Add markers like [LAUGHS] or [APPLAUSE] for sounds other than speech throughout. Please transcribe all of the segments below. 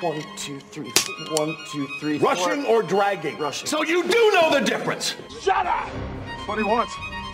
One, two, three. One, two, three. Rushing four. or dragging? Rushing. So you do know the difference. Shut up! That's what he wants.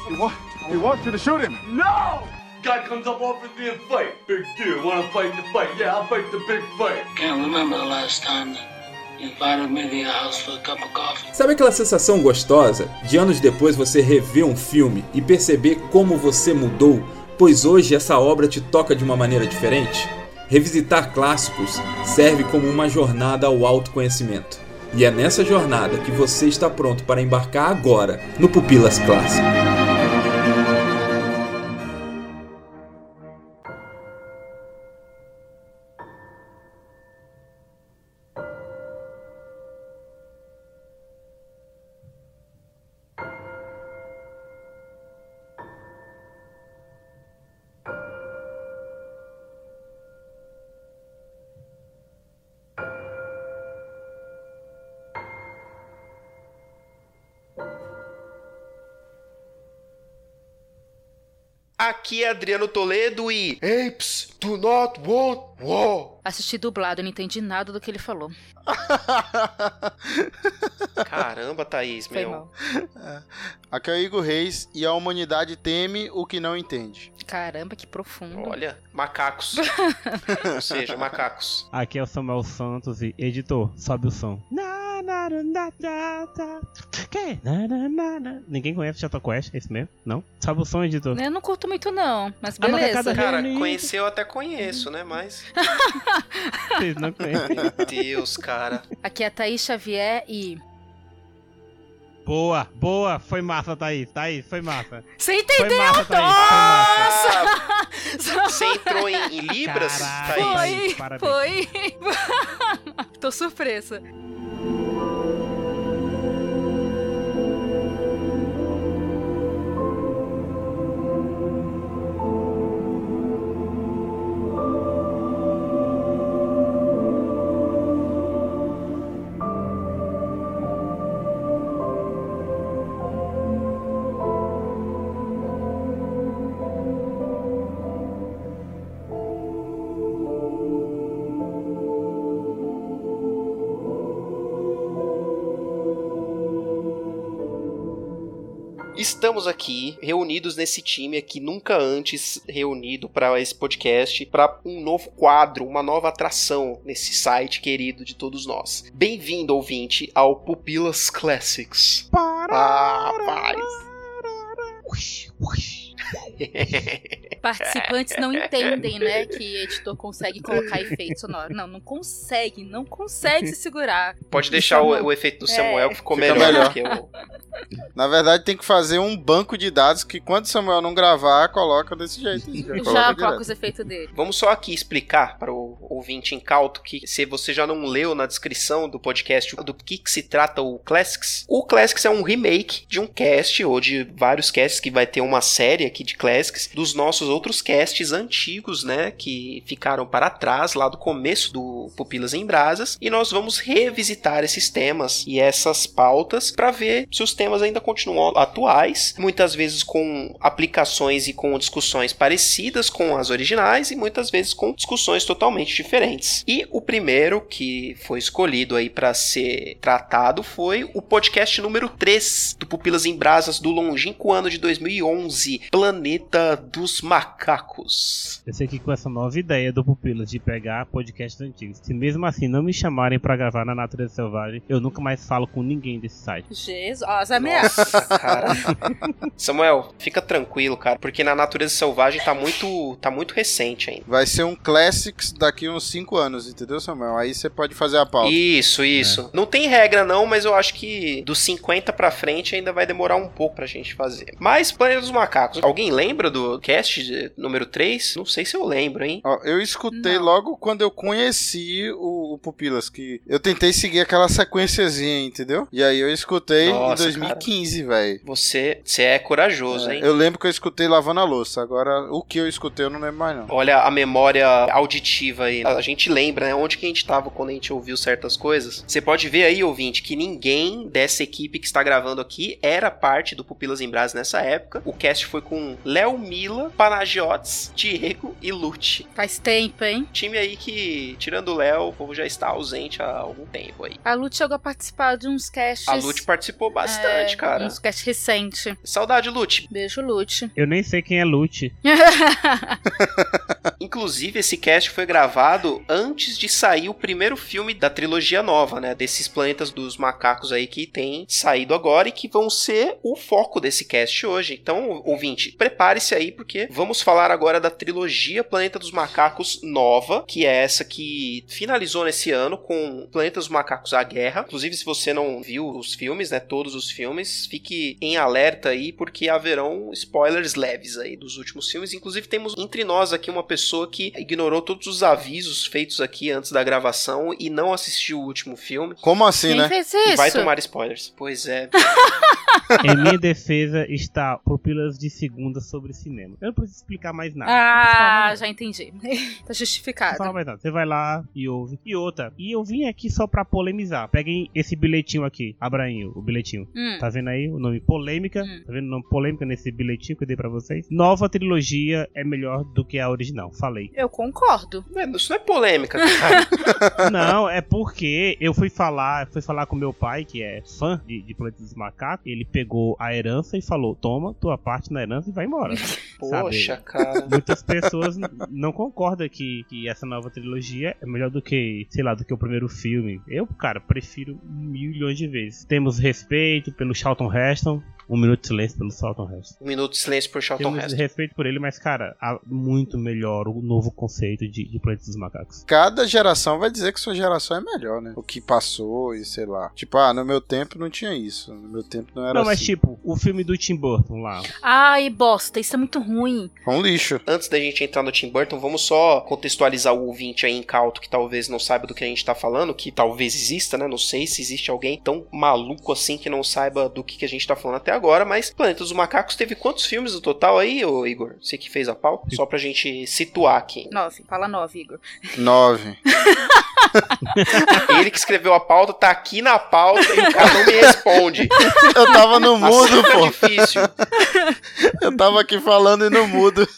He, wa- he wants you to shoot him. No! Guy comes up offers me a fight. Big deal. Want to fight the fight? Yeah, I'll fight the big fight. Can't remember the last time that you invited me to your house for a cup of coffee. Sabe aquela sensação gostosa de anos depois você rever um filme e perceber como você mudou, pois hoje essa obra te toca de uma maneira diferente? Revisitar clássicos serve como uma jornada ao autoconhecimento. E é nessa jornada que você está pronto para embarcar agora no Pupilas Clássico. Adriano Toledo e. Apes do not want war. Assisti dublado, não entendi nada do que ele falou. [LAUGHS] Caramba, Thaís, Foi meu. mal. Aqui é o Igor Reis e a humanidade teme o que não entende. Caramba, que profundo. Olha, macacos. [LAUGHS] Ou seja, macacos. Aqui é o Samuel Santos e editor, sobe o som. Na, na, na, na, na, na. Que? Na, na, na, na. Ninguém conhece Chato Quest, é isso mesmo? Não? Sobe o som, editor. Eu não curto muito, não, mas Ah, mas beleza. cada Cara, Reunido. conhecer eu até conheço, né? Mas. [LAUGHS] Vocês não conhecem. Meu Deus, cara. Aqui é a Thaís Xavier e. Boa, boa, foi massa, Thaís. Thaís, foi massa. Você Foi entendeu? massa, Thaís, foi massa. Ah, você entrou em, em Libras, Caralho. Thaís? Foi, parabéns. foi. [LAUGHS] Tô surpresa. Estamos aqui reunidos nesse time aqui nunca antes reunido para esse podcast, para um novo quadro, uma nova atração nesse site querido de todos nós. Bem-vindo, ouvinte, ao Pupilas Classics. Ah, rapaz. [LAUGHS] Participantes não entendem, né, [LAUGHS] que editor consegue colocar efeito sonoro. Não, não consegue, não consegue se segurar. Pode deixar o, Samuel. o efeito do É. Samuel que ficou melhor, melhor. do que o. [LAUGHS] Na verdade, tem que fazer um banco de dados que quando o Samuel não gravar, coloca desse jeito. Já, [LAUGHS] Já coloca os efeitos dele. Vamos só aqui explicar para o ouvinte incauto que se você já não leu na descrição do podcast do que, que se trata o Classics, o Classics é um remake de um cast ou de vários casts que vai ter uma série aqui de Classics dos nossos outros casts antigos, né, que ficaram para trás lá do começo do Pupilas em Brasas e nós vamos revisitar esses temas e essas pautas para ver se os temas ainda continuam atuais, muitas vezes com aplicações e com discussões parecidas com as originais e muitas vezes com discussões totalmente diferentes. E o primeiro que foi escolhido aí para ser tratado foi o podcast número 3 do Pupilas em Brasas do longínquo ano de 2011, Planeta dos Macacos. Eu sei que com essa nova ideia do Pupilas de pegar podcasts antigos, se mesmo assim não me chamarem pra gravar na Natureza Selvagem, eu nunca mais falo com ninguém desse site. Jesus, as ameaças. Cara. Samuel, fica tranquilo, cara, porque na natureza selvagem tá muito, tá muito recente ainda. Vai ser um Classics daqui uns 5 anos, entendeu, Samuel? Aí você pode fazer a pauta. Isso, isso. Não tem regra não, mas eu acho que dos 50 pra frente ainda vai demorar um pouco pra gente fazer. Mas Planeta dos Macacos, alguém lembra do cast de número 3? Não sei se eu lembro, hein? Ó, eu escutei Não. logo quando eu conheci o, o Pupilas, que eu tentei seguir aquela sequenciazinha, entendeu? E aí eu escutei Nossa, em 2015, velho. Você, você é corajoso, hein? Eu lembro que eu escutei lavando a louça. Agora, o que eu escutei eu não lembro mais, não. Olha a memória auditiva aí. A gente lembra, né? Onde que a gente tava quando a gente ouviu certas coisas. Você pode ver aí, ouvinte, que ninguém dessa equipe que está gravando aqui era parte do Pupilas em Brás nessa época. O cast foi com Léo Mila, Panagiotes, Diego e Lute. Faz tempo, hein? Time aí que, tirando o Léo, o povo já está ausente há algum tempo aí. A Lute chegou a participar de uns casts. A Lute participou bastante, é, cara. Uns casts recentes. Saudade, Lute. Beijo, Lute. Eu nem sei quem é Lute. [LAUGHS] Inclusive, esse cast foi gravado antes de sair o primeiro filme da trilogia nova, né? Desses planetas dos macacos aí que tem saído agora e que vão ser o foco desse cast hoje. Então, ouvinte, prepare-se aí porque vamos falar agora da trilogia Planeta dos Macacos nova, que é essa que finalizou nesse ano com Planeta dos Macacos A Guerra. Inclusive, se você não viu os filmes, né? Todos os filmes, fique em alerta aí porque haverão spoilers leves aí dos últimos filmes. Inclusive, temos entre nós aqui uma pessoa que ignorou todos os avisos feitos aqui antes da gravação e não assistiu o último filme. Como assim, Quem né? fez E isso? vai tomar spoilers. Pois é. [LAUGHS] [LAUGHS] em minha defesa está Pupilas de Segunda sobre cinema. Eu não preciso explicar mais nada. Ah, nada. já entendi. [LAUGHS] tá Não fala justificado. mais nada. Você vai lá e ouve. E outra. E eu vim aqui só pra polemizar. Peguem esse bilhetinho aqui. Abrainho, o bilhetinho. Hum. Tá vendo aí o nome polêmica? Hum. Tá vendo o nome polêmica nesse bilhetinho que eu dei pra vocês? Nova trilogia é melhor do que a original. Falei. Eu concordo. Isso não é polêmica, cara. [LAUGHS] [LAUGHS] Não, é porque eu fui falar, fui falar com meu pai, que é fã de, de Planeta dos Macacos. Ele pegou a herança e falou: Toma tua parte na herança e vai embora. Poxa, cara. Muitas pessoas não concordam que, que essa nova trilogia é melhor do que, sei lá, do que o primeiro filme. Eu, cara, prefiro milhões de vezes. Temos respeito pelo Charlton Heston. Um minuto de silêncio pelo Charlton Heston. Um minuto de silêncio por Charlton Temos Heston. respeito por ele, mas, cara, há muito melhor o novo conceito de, de Planeta dos Macacos. Cada geração vai dizer que sua geração é melhor, né? O que passou e sei lá. Tipo, ah, no meu tempo não tinha isso. No meu tempo não era Não, mas assim. tipo, o filme do Tim Burton lá. Ai, bosta, isso é muito ruim. É um lixo. Antes da gente entrar no Tim Burton, vamos só contextualizar o ouvinte aí incauto que talvez não saiba do que a gente tá falando, que talvez exista, né? Não sei se existe alguém tão maluco assim que não saiba do que, que a gente tá falando até agora, mas Planeta dos Macacos teve quantos filmes no total aí, ô Igor? Você que fez a pauta? Só pra gente situar aqui. Nove. Fala nove, Igor. Nove. Ele que escreveu a pauta tá aqui na pauta e o cara não me responde. Eu tava no mudo, Assim fica pô. difícil. Eu tava aqui falando e no mudo.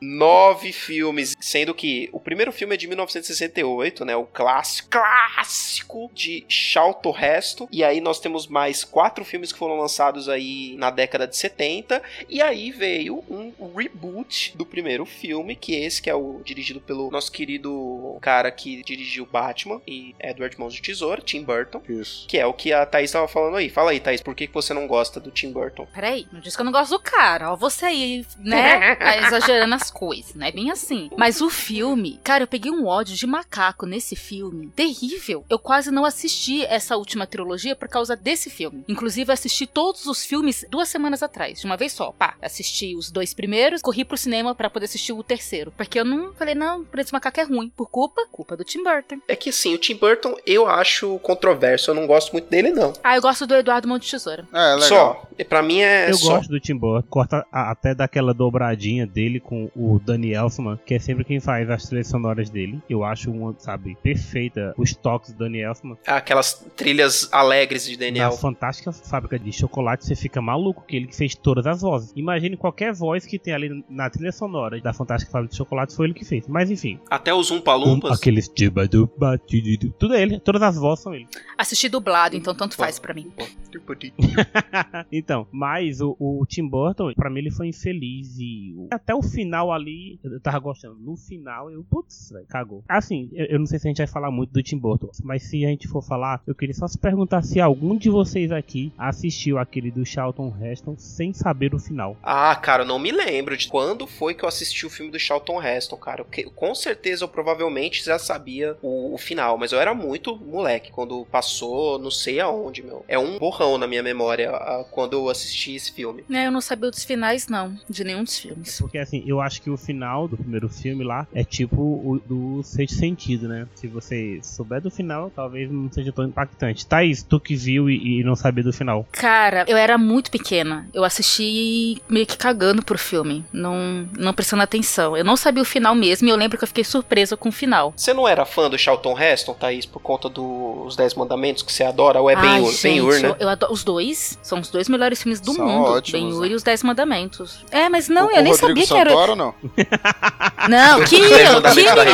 nove filmes, sendo que o primeiro filme é de 1968, né? O clássico, clássico de Charlton Heston. E aí nós temos mais quatro filmes que foram lançados aí na década de 70. E aí veio um reboot do primeiro filme, que esse que é o dirigido pelo nosso querido cara que dirigiu Batman e Edward Mãos de Tesoura, Tim Burton. Isso. Que é o que a Thaís tava falando aí. Fala aí, Thaís, por que que você não gosta do Tim Burton? Peraí, não disse que eu não gosto do cara. Ó, você aí, né? [LAUGHS] tá exagerando as coisas, não é bem assim. Mas o filme, cara, eu peguei um ódio de macaco nesse filme. Terrível. Eu quase não assisti essa última trilogia por causa desse filme. Inclusive, assisti todos os filmes duas semanas atrás, de uma vez só. Pá, assisti os dois primeiros, corri pro cinema pra poder assistir o terceiro. Porque eu não falei, não, esse macaco é ruim. Por culpa, culpa do Tim Burton. É que assim, o Tim Burton eu acho controverso, eu não gosto muito dele, não. Ah, eu gosto do Eduardo Mão de Tesoura. É, legal. Só, e pra mim é eu só. gosto do Tim Burton. Corta até daquela dobradinha dele com o Danny Elfman, que é sempre quem faz as trilhas sonoras dele. Eu acho uma, sabe, perfeita os toques do Danny Elfman. Aquelas trilhas alegres de Na Daniel. fantástica fábrica de chocolate, você fica maluco, que ele que fez todas as vozes. Imagine qualquer voz que tem ali na trilha sonora da fantástica fábrica de chocolate, foi ele que fez. Mas enfim, Até os um, Umpalumpas. aqueles tibadu, batidu, tudo é ele, todas as vozes são ele. Assisti dublado, então tanto faz pra mim. [LAUGHS] então, mas o, o Tim Burton, pra mim, ele foi infeliz e o- até o final ali, eu tava gostando. No final, eu, putz, velho, cagou. Assim, eu, eu não sei se a gente vai falar muito do Tim Burton, mas se a gente for falar, eu queria só se perguntar se algum de vocês aqui assistiu aquele do Charlton Heston sem saber o final. Ah, cara, eu não me lembro de quando foi que eu assisti o filme do Charlton Heston, cara. Eu com certeza eu provavelmente já sabia o, o final, mas eu era muito moleque quando passou, não sei aonde, meu. É um borrão na minha memória ah, quando eu assisti esse filme. É, eu não sabia dos finais, não. De nenhum dos filmes. Porque assim, eu acho que o final do primeiro filme lá é tipo o, do sexto sentido, né? Se você souber do final, talvez não seja tão impactante. Thaís, tu que viu e, e não sabia do final. Cara, eu era muito pequena. Eu assisti meio que cagando pro filme. Não, não prestando atenção. Eu não sabia o final mesmo e eu lembro que eu fiquei surpresa com o final. Você não era fã do Charlton Heston, Thaís, por conta dos Dez Mandamentos que você adora? Ou é Ben-Hur, né? eu, eu adoro os dois. São os dois melhores filmes do São mundo. Ben-Hur né? e os Dez Mandamentos. É, mas não, o, eu o nem Rodrigo sabia que era. Santoro, não? [LAUGHS] Não, que, que Record?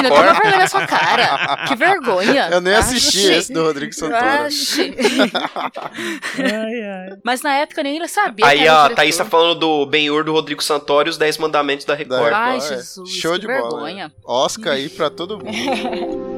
toma vergonha na sua cara. Que vergonha. [LAUGHS] Eu nem assisti Ache. esse do Rodrigo Santoro. [LAUGHS] Ai, ai. Mas na época eu nem sabia. Aí a. Thaís tá falando do Ben-Hur, do Rodrigo Santoro e os Dez Mandamentos da Da Record. Record, Ai, é. Jesus, Show que de bola. vergonha. é. Oscar aí pra todo mundo. [LAUGHS]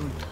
Apes!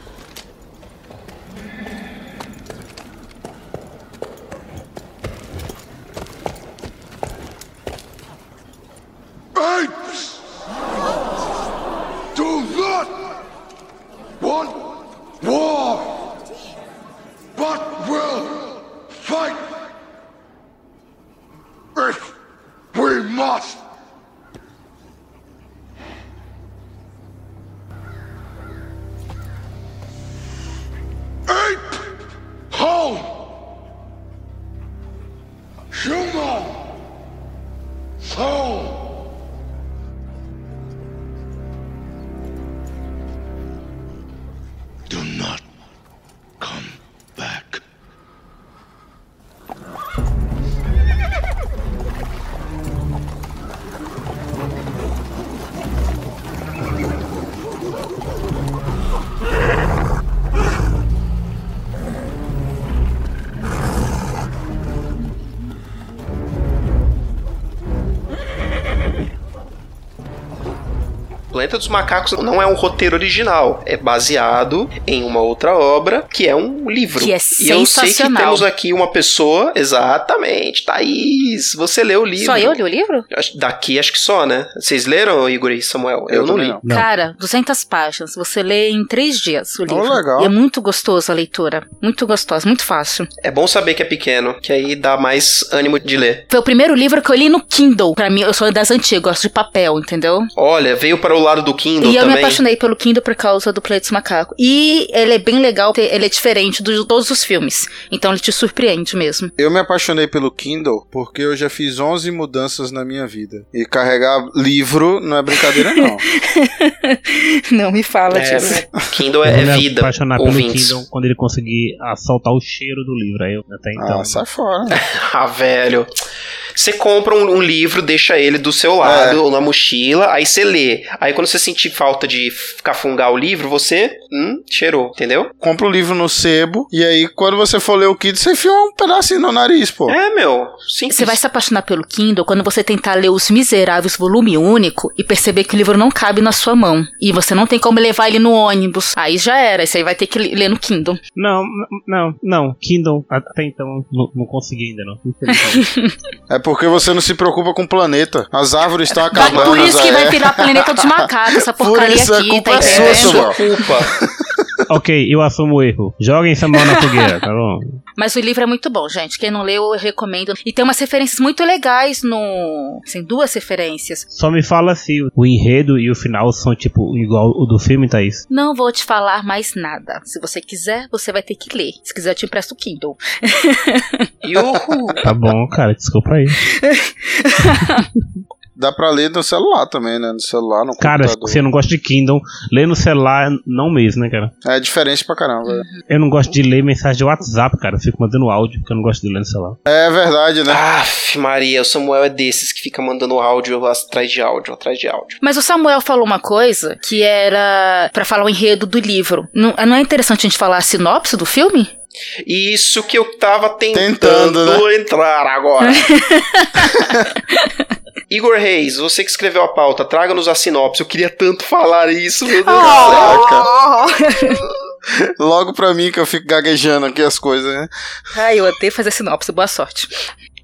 Planeta dos Macacos não é um roteiro original, é baseado em uma outra obra que é um livro. Que é e eu sei que sensacional. temos aqui uma pessoa, exatamente, Você leu o livro. Só eu li o livro? Daqui acho que só, né? Vocês leram, Igor e Samuel? Eu, Eu não também li. não. Cara, 200 páginas. Você lê em três dias o livro. legal. E é muito gostoso a leitura. Muito gostoso, muito fácil. É bom saber que é pequeno, que aí dá mais ânimo de ler. Foi o primeiro livro que eu li no Kindle. Pra mim, eu sou das antigas, gosto de papel, entendeu? Olha, veio para o lado do Kindle e eu me também. apaixonei pelo Kindle por causa do Play dos Macacos. E ele é bem legal, ele é diferente de todos os filmes. Então ele te surpreende mesmo. Eu me apaixonei pelo Kindle porque eu já fiz 11 mudanças na minha vida. E carregar livro não é brincadeira, não. [LAUGHS] Não me fala É, disso. Kindle é, é vida. apaixonar pelo ouvintes. Kindle quando ele conseguir ah, soltar o cheiro do livro. Aí eu até então. Ah, sai fora. [LAUGHS] Ah, velho. Você compra um, um livro, deixa ele do seu lado, É. ou na mochila, aí você lê. Aí quando você sentir falta de cafungar o livro, você, hum, cheirou, entendeu? Compra o livro no sebo e aí quando você for ler o Kindle, você enfia um pedacinho no nariz, pô. É, meu, simples. Você vai se apaixonar pelo Kindle quando você tentar ler Os Miseráveis volume único e perceber que o livro não cabe na sua mão. E você não tem como levar ele no ônibus. Aí já era, isso aí vai ter que ler no Kindle. Não, não, não. Kindle, até então, não, não consegui ainda, não. [LAUGHS] É porque você não se preocupa com o planeta. As árvores estão Vai- acabando. por isso que é. vai virar planeta dos macacos, essa Por porcaria isso a aqui, culpa tá é entendendo? sua, Samuel. Culpa. [LAUGHS] ok, eu assumo o erro. Joguem Samuel na fogueira, tá bom? Mas o livro é muito bom, gente. Quem não leu, eu recomendo. E tem umas referências muito legais no. Assim, duas referências. Só me fala se o enredo e o final são, tipo, igual o do filme, Thaís. Não vou te falar mais nada. Se você quiser, você vai ter que ler. Se quiser, eu te empresto o Kindle. Yuhu. Tá bom, cara, desculpa aí. [LAUGHS] dá pra ler no celular também, né? No celular, no Cara, computador. você não gosta de Kindle, ler no celular não mesmo, né, cara? É diferente pra caramba. velho. Eu não gosto de ler mensagem de WhatsApp, cara. Eu fico mandando áudio, porque eu não gosto de ler no celular. É verdade, né? Aff, Maria, o Samuel é desses que fica mandando áudio atrás de áudio, atrás de áudio. Mas o Samuel falou uma coisa que era pra falar o enredo do livro. Não, não é interessante a gente falar a sinopse do filme? Isso que eu tava tentando, Tentando, né? entrar agora. [LAUGHS] Igor Reis, você que escreveu a pauta, traga-nos a sinopse. Eu queria tanto falar isso, meu Deus do céu. [LAUGHS] Logo pra mim que eu fico gaguejando aqui as coisas, né? Ai, eu odeio fazer sinopse. Boa sorte.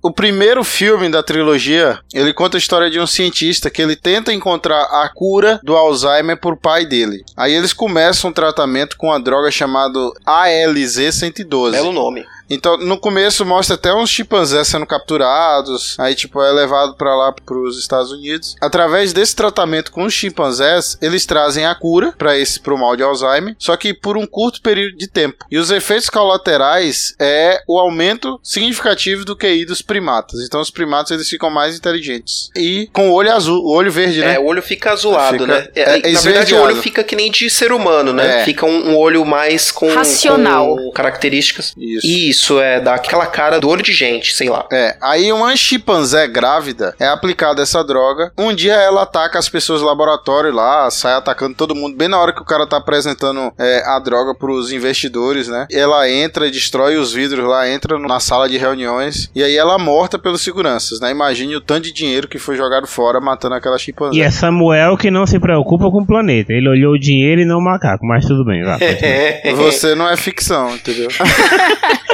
O primeiro filme da trilogia, ele conta a história de um cientista que ele tenta encontrar a cura do Alzheimer por pai dele. Aí eles começam um tratamento com uma droga chamada ALZ-112. Belo nome. Então, no começo mostra até uns chimpanzés sendo capturados, aí tipo é levado pra lá pros Estados Unidos. Através desse tratamento com os chimpanzés, eles trazem a cura para esse pro mal de Alzheimer, só que por um curto período de tempo. E os efeitos colaterais é o aumento significativo do QI dos primatas. Então os primatas eles ficam mais inteligentes e com o olho azul, o olho verde, né? É, o olho fica azulado, Fica- né? é, É, na verdade, o olho fica que nem de ser humano, né? É. Fica um, um olho mais com, Racional. com características. Isso. Isso, é, dá aquela cara do olho de gente, sei lá. É, aí uma chimpanzé grávida é aplicada essa droga. Um dia ela ataca as pessoas do laboratório lá, sai atacando todo mundo, bem na hora que o cara tá apresentando é, a droga pros investidores, né? Ela entra e destrói os vidros lá, entra na sala de reuniões, e aí ela é morta pelos seguranças, né? Imagine o tanto de dinheiro que foi jogado fora matando aquela chimpanzé. E é Samuel que não se preocupa com o planeta. Ele olhou o dinheiro e não o macaco, mas tudo bem, continua. [LAUGHS] Você não é ficção, entendeu? [LAUGHS]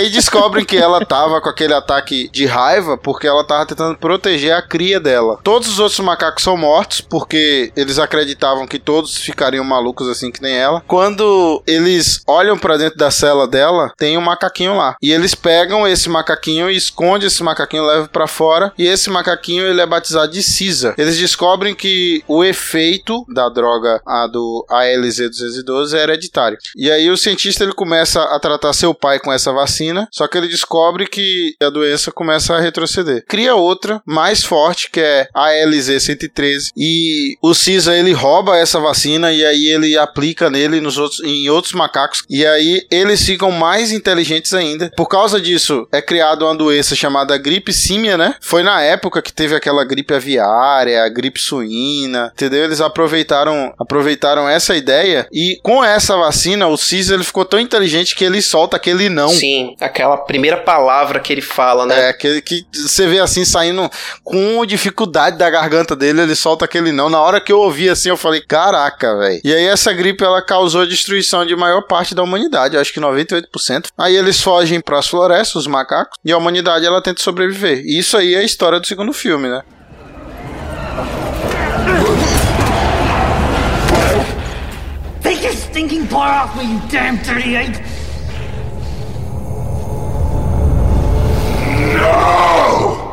Aí descobrem que ela tava com aquele ataque de raiva porque ela tava tentando proteger a cria dela. Todos os outros macacos são mortos porque eles acreditavam que todos ficariam malucos assim que nem ela. Quando eles olham pra dentro da cela dela, tem um macaquinho lá. E eles pegam esse macaquinho e escondem esse macaquinho, levam pra fora. E esse macaquinho ele é batizado de Caesar. Eles descobrem que o efeito da droga a do ALZ212 é hereditário. E aí o cientista ele começa a tratar seu pai com essa vacina, só que ele descobre que a doença começa a retroceder. Cria outra mais forte que é a ALZ113 e o Caesar ele rouba essa vacina e aí ele aplica nele nos outros em outros macacos e aí eles ficam mais inteligentes ainda. Por causa disso é criada uma doença chamada gripe símia, né? Foi na época que teve aquela gripe aviária, a gripe suína, entendeu? Eles aproveitaram aproveitaram essa ideia e com essa vacina o Caesar ele ficou tão inteligente que ele solta aquele não. Sim, aquela primeira palavra que ele fala, né? É, aquele que você vê assim saindo com dificuldade da garganta dele, ele solta aquele não. Na hora que eu ouvi assim, eu falei, caraca, velho. E aí essa gripe ela causou a destruição de maior parte da humanidade, acho que 98%. Aí eles fogem para as florestas, os macacos, e a humanidade ela tenta sobreviver. E isso aí é a história do segundo filme, né? Take your stinking paw off me, you damn dirty ape! Uma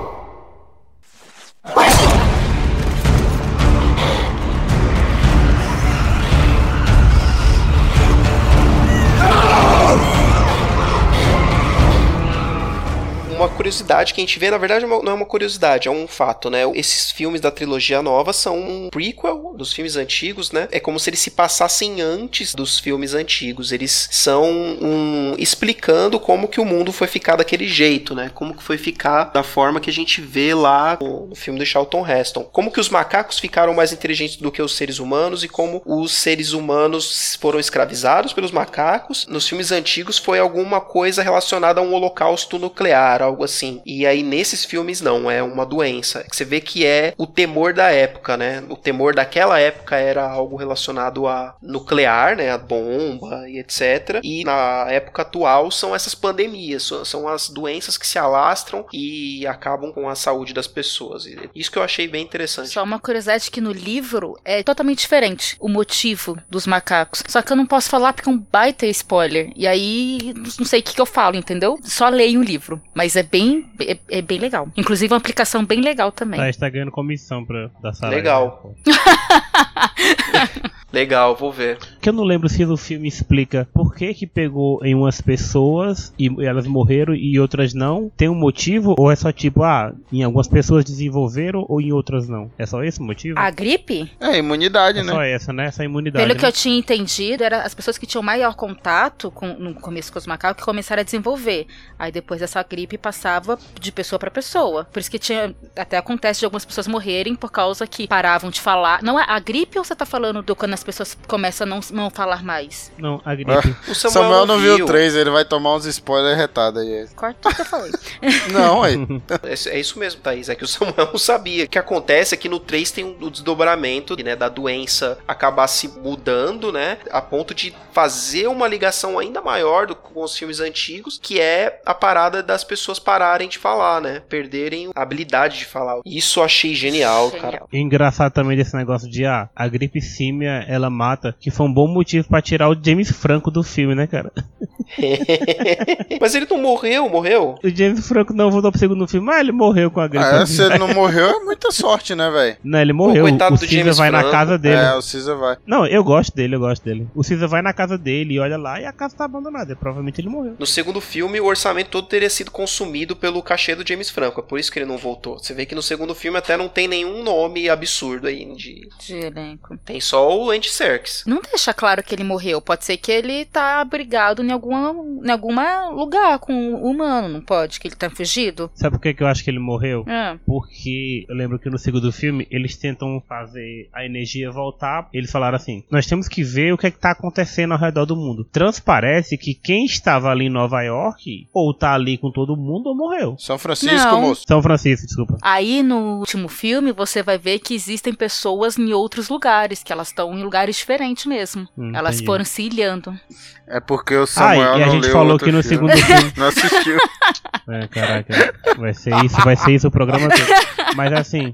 curiosidade que a gente vê, na verdade, não é uma curiosidade, é um fato, né? Esses filmes da trilogia nova são um prequel dos filmes antigos, né? É como se eles se passassem antes dos filmes antigos. Eles são um, explicando como que o mundo foi ficar daquele jeito, né? Como que foi ficar da forma que a gente vê lá no, no filme do Charlton Heston. Como que os macacos ficaram mais inteligentes do que os seres humanos e como os seres humanos foram escravizados pelos macacos. Nos filmes antigos foi alguma coisa relacionada a um holocausto nuclear, algo assim. E aí nesses filmes não, é uma doença. Você vê que é o temor da época, né? O temor daquela época era algo relacionado a nuclear, né? A bomba e etc. E na época atual são essas pandemias, são- as doenças que se alastram e acabam com a saúde das pessoas. Isso que eu achei bem interessante. Só uma curiosidade que no livro é totalmente diferente o motivo dos macacos. Só que eu não posso falar porque é um baita spoiler. E aí não sei o que, que eu falo, entendeu? Só leio o livro. Mas é bem, é, é bem legal. Inclusive uma aplicação bem legal também. Tá, está ganhando comissão pra, da sala. Legal. [LAUGHS] Legal, vou ver. Que eu não lembro se o filme explica por que que pegou em umas pessoas e elas morreram e outras não. Tem um motivo ou é só tipo, ah, em algumas pessoas desenvolveram ou em outras não? É só esse o motivo? A gripe? É, imunidade, é né? só essa, né? Essa imunidade. Pelo que né? eu tinha entendido, era as pessoas que tinham maior contato com, no começo com os macacos que começaram a desenvolver. Aí depois essa gripe passava de pessoa pra pessoa. Por isso que tinha. Até acontece de algumas pessoas morrerem por causa que paravam de falar. Não é a gripe ou você tá falando do quando as pessoas começam a não, não falar mais? Não, a gripe. O Samuel, Samuel, não viu o 3, ele vai tomar uns spoilers retados aí. Corta tudo que eu falei. [LAUGHS] Não, aí. É, é isso mesmo, Thaís. É que o Samuel [LAUGHS] não sabia. O que acontece é que no 3 tem um, o desdobramento né, da doença acabar se mudando, né? A ponto de fazer uma ligação ainda maior do, com os filmes antigos, que é a parada das pessoas pararem de falar, né? Perderem a habilidade de falar. Isso eu achei genial, Genial. cara. E engraçado também desse negócio de ah, a gripe símia ela mata, que foi um bom motivo pra tirar o James Franco do filme, né, cara? [LAUGHS] Mas ele não morreu, morreu? O James Franco não voltou pro segundo filme, mas ele morreu com a gripe. Ah, se ele não morreu, é muita sorte, né, velho? Não, ele morreu. coitado o do Caesar James vai na Franco. casa dele. É, o Caesar vai. Não, eu gosto dele, eu gosto dele. O Caesar vai na casa dele e olha lá e a casa tá abandonada. E provavelmente ele morreu. No segundo filme, o orçamento todo teria sido consumido pelo cachê do James Franco. É por isso que ele não voltou. Você vê que no segundo filme até não tem nenhum nome absurdo aí. De... De elenco. Tem só o Andy Serkis. Não deixa claro que ele morreu. Pode ser que ele tá abrigado em alguma, em alguma lugar com o humano, não pode? Que ele tá fugido? Sabe por que, que eu acho que ele morreu? É. Porque eu lembro que no segundo filme eles tentam fazer a energia voltar. Eles falaram assim: nós temos que ver o que, é que tá acontecendo ao redor do mundo. Transparece que quem estava ali em Nova York, ou tá ali com todo mundo, ou morreu. São Francisco, Não. moço. São Francisco, desculpa. Aí no último filme você vai ver que existem pessoas em outros lugares, que elas estão em lugares diferentes mesmo. Hum, elas entendi. foram se ilhando. É porque o Samuel Ah, e a não gente leu falou que no filme. segundo filme. [LAUGHS] Não assistiu. [LAUGHS] É, caraca, vai ser isso, vai ser isso o programa todo. Mas assim,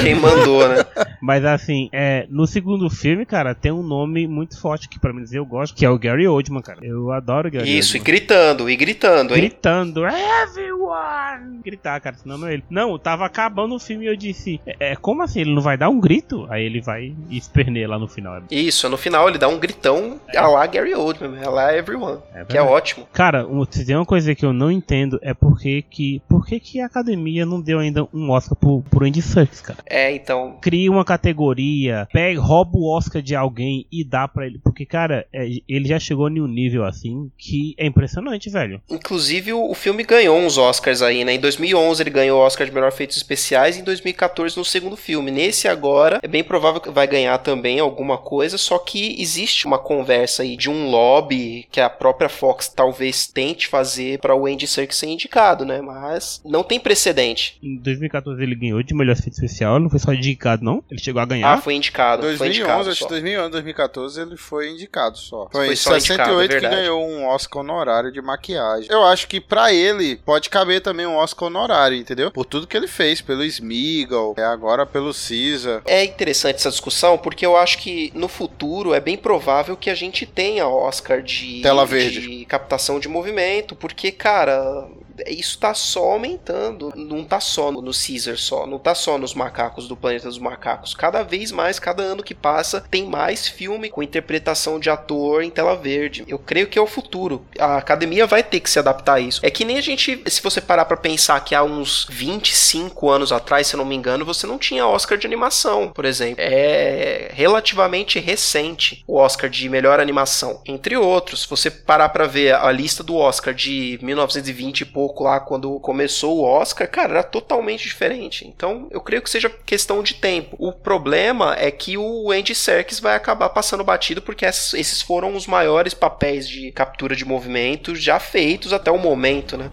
Quem mandou, né? Mas assim, é, no segundo filme, cara, tem um nome muito forte que pra mim dizer eu gosto, que é o Gary Oldman, cara. Eu adoro o Gary Isso, e Oldman. gritando, e gritando, hein? Gritando, everyone! Gritar, cara, senão não é ele. Não, tava acabando o filme e eu disse, é, é, como assim? Ele não vai dar um grito? Aí ele vai e esperneia lá no final. Isso, no final ele dá um gritão a lá Gary Oldman, a lá Everyone, É que é ótimo. Cara, se tem uma coisa que eu não entendo é por que que, por que que a academia não deu ainda um Oscar pro, pro Andy Serkis, cara. É, então, Cria uma categoria, pega, rouba o Oscar de alguém e dá pra ele. Porque, cara, é, ele já chegou em um nível assim que é impressionante, velho. inclusive o, filme ganhou uns Oscars aí, né? Em 2011 ele ganhou o Oscar de melhor efeitos especiais, em 2014 no segundo filme. Nesse agora, é bem provável que vai ganhar também alguma coisa, só que existe uma conversa aí de um lobby que a própria Fox talvez tente fazer pra o Andy Serkis ser indicado, né? Mas não tem precedente. Em 2014 ele ganhou de melhor efeito especial, não foi só indicado, não? Ele chegou a ganhar. Ah, foi indicado. foi 2011, indicado acho que só. 2011, 2014 ele foi indicado só. Foi, Foi em só indicado, 68 é que ganhou um Oscar honorário de maquiagem. Eu acho que pra ele pode caber também um Oscar honorário, entendeu? Por tudo que ele fez, pelo Smeagol, é agora pelo Caesar. É interessante essa discussão porque eu acho que no futuro é bem provável que a gente tenha Oscar de, Tela verde. de captação de movimento, porque, cara, isso tá só aumentando. Não tá só no Caesar só, não tá só nos macacos do Planeta dos Macacos. Cada vez mais, cada ano que passa, tem mais filme com interpretação de ator em tela verde. Eu creio que é o futuro. A academia vai ter que se adaptar a isso. É que nem a gente, se você parar pra pensar que há uns 25 anos atrás, se eu não me engano, você não tinha Oscar de animação, por exemplo. É relativamente recente o Oscar de melhor animação, entre outros. Se você parar pra ver a lista do Oscar de 1920 e pouco lá, quando começou o Oscar, cara, era totalmente diferente. Então, eu creio que seja questão de tempo. O problema é que o Andy Serkis vai acabar passando batido porque esses foram os maiores papéis de captura de movimento já feitos até o momento, né?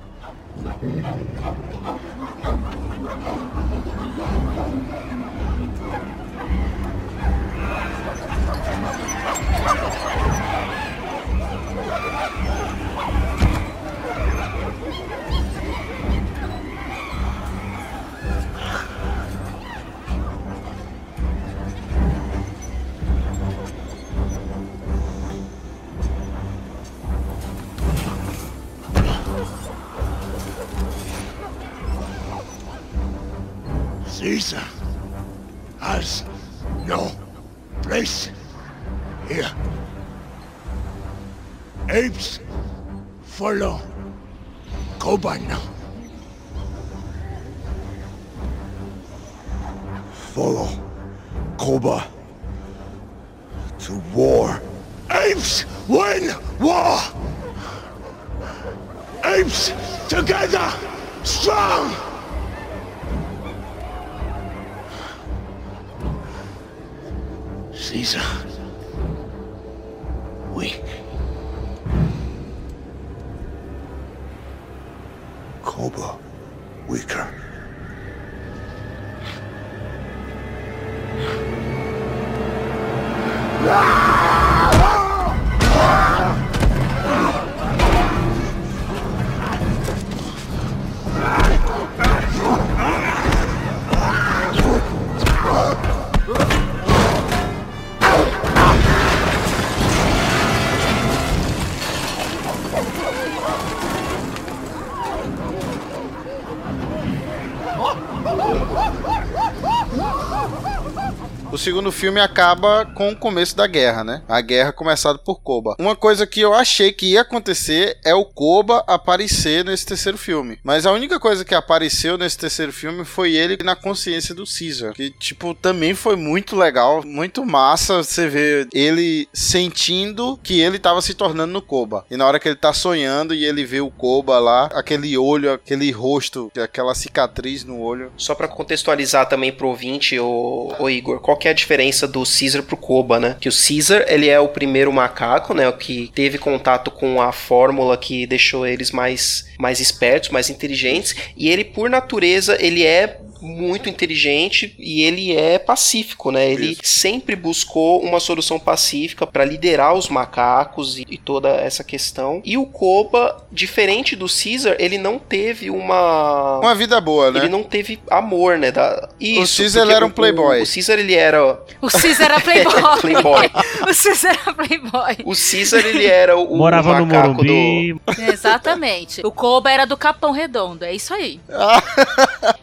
Caesar has No. Place. Here. Apes. Follow. Koba now. Follow. Koba. To war. Apes win war! Apes together! Strong! Lisa. We... Cobra. Weaker. O segundo filme acaba com o começo da guerra, né? A guerra começada por Koba. Uma coisa que eu achei que ia acontecer é o Koba aparecer nesse terceiro filme. Mas a única coisa que apareceu nesse terceiro filme foi ele na consciência do Caesar. Que, tipo, também foi muito legal, muito massa você ver ele sentindo que ele tava se tornando no Koba. E na hora que ele tá sonhando e ele vê o Koba lá, aquele olho, aquele rosto, aquela cicatriz no olho. Só pra contextualizar também pro ouvinte, o, o Igor, qual que é a diferença do Caesar pro Koba, né? Que o Caesar, ele é o primeiro macaco, né? O que teve contato com a fórmula que deixou eles mais, mais espertos, mais inteligentes. E ele, por natureza, ele é muito inteligente e ele é pacífico, né? Ele Isso. sempre buscou uma solução pacífica para liderar os macacos e, e toda essa questão. E o Koba, diferente do Caesar, ele não teve uma Uma vida boa, né? ele não teve amor, né? Da... Isso, Caesar, porque ele era um o- playboy. O, Caesar ele era O Caesar era playboy. [LAUGHS] playboy. o Caesar era playboy. O Caesar ele era o, o Morava no macaco Morumbi. do Exatamente. O Koba era do Capão Redondo, é isso aí.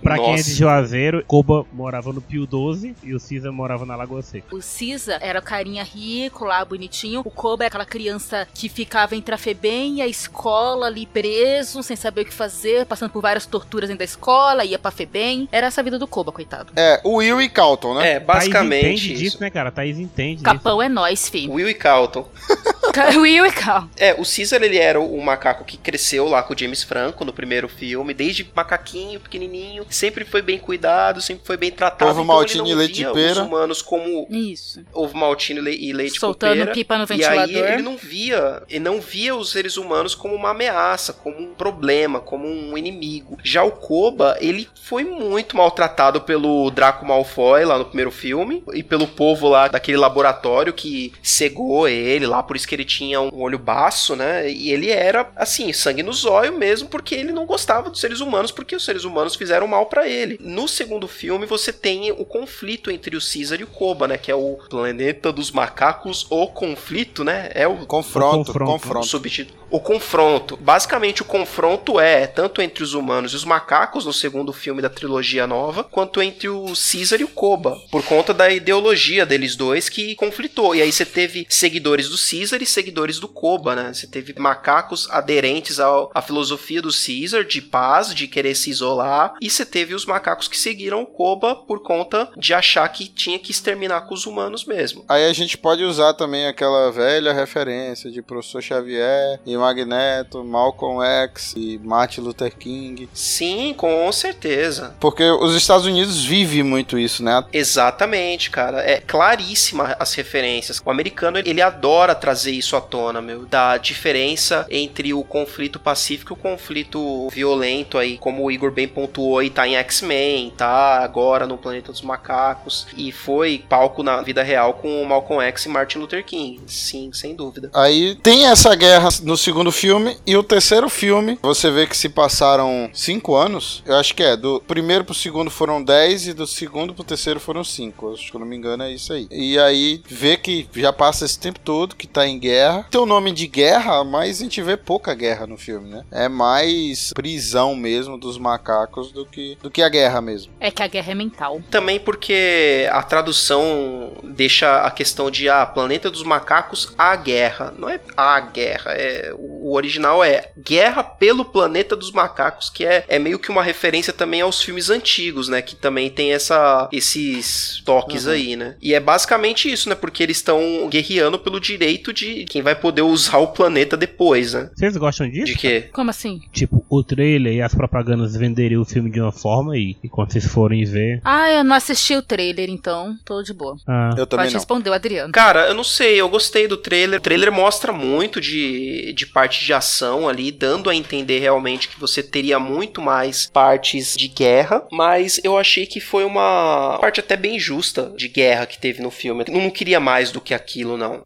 Pra quem é Nossa. de Juazeiro, Koba morava no Pio 12 e o Caesar morava na Lagoa Seca. O Caesar era o carinha rico lá, bonitinho. O Koba é aquela criança que ficava entre a FEBEM e a escola ali preso, sem saber o que fazer, passando por várias torturas dentro da escola, ia pra FEBEM. Era essa a vida do Koba, coitado. É, o Will e Calton, né? É, Thaís basicamente entende isso. disso, né, cara? Thaís entende disso. Capão é nós, filho. Will e Calton. [LAUGHS] Will e Cal. É, o Caesar ele era o macaco que cresceu lá com o James Franco no primeiro filme, desde macaquinho, pequenininho, sempre foi bem cuidado, sempre foi bem tratado. Ovo então maltine e leite de pera. os humanos como Isso. ovo maltine e leite Soltando copeira. pipa no E ventilador. aí ele não via, ele não via os seres humanos como uma ameaça, como um problema, como um inimigo. Já o Koba, ele foi muito maltratado pelo Draco Malfoy lá no primeiro filme e pelo povo lá daquele laboratório que cegou ele lá, por isso que ele tinha um olho baço, né? E ele era assim, sangue no zóio mesmo, porque ele não gostava dos seres humanos, porque os seres humanos fizeram mal pra ele. No segundo filme, você tem o conflito entre o Caesar e o Koba, né? Que é o planeta dos macacos, o conflito, né? É o Confronto, O confronto. confronto. subtítulo. O confronto. Basicamente, o confronto é tanto entre os humanos e os macacos, no segundo filme da trilogia nova, quanto entre o Caesar e o Koba, por conta da ideologia deles dois que conflitou. E aí você teve seguidores do Caesar e seguidores do Koba, né? Você teve macacos aderentes ao, à filosofia do Caesar, de paz, de querer se isolar, e você teve os macacos que seguiram o Koba por conta de achar que tinha que exterminar com os humanos mesmo. Aí a gente pode usar também aquela velha referência de Professor Xavier e Magneto, Malcolm X e Martin Luther King. Sim, com certeza. Porque os Estados Unidos vivem muito isso, né? Exatamente, cara. É claríssima as referências. O americano, ele adora trazer isso à tona, meu. Da diferença entre o conflito pacífico e o conflito violento aí, como o Igor bem pontuou e tá em X-Men, tá agora no Planeta dos Macacos. E foi palco na vida real com o Malcolm X e Martin Luther King. Sim, sem dúvida. Aí tem essa guerra no segundo segundo filme. E o terceiro filme, você vê que se passaram cinco anos. Eu acho que é. Do primeiro pro segundo foram dez e do segundo pro terceiro foram cinco. Acho que eu não me engano é isso aí. E aí vê que já passa esse tempo todo que tá em guerra. Tem o nome de guerra, mas a gente vê pouca guerra no filme, né? É mais prisão mesmo dos macacos do que, do que a guerra mesmo. É que a guerra é mental. Também porque a tradução deixa a questão de ah, planeta dos macacos a guerra. Não é a guerra, é o original é Guerra pelo planeta dos macacos, que é, é meio que uma referência também aos filmes antigos, né, que também tem essa esses toques Uhum. aí, né? E é basicamente isso, né? Porque eles estão guerreando pelo direito de quem vai poder usar o planeta depois, né? Vocês gostam disso? De quê? Como assim? Tipo, o trailer e as propagandas venderem o filme de uma forma e, e quando vocês forem ver. Ah, eu não assisti o trailer, então tô de boa. Ah, Eu também Pode não. responder o Adriano. Cara, eu não sei, eu gostei do trailer. O trailer mostra muito de, de parte de ação ali, dando a entender realmente que você teria muito mais partes de guerra, mas eu achei que foi uma parte até bem justa de guerra que teve no filme. Eu não queria mais do que aquilo, não.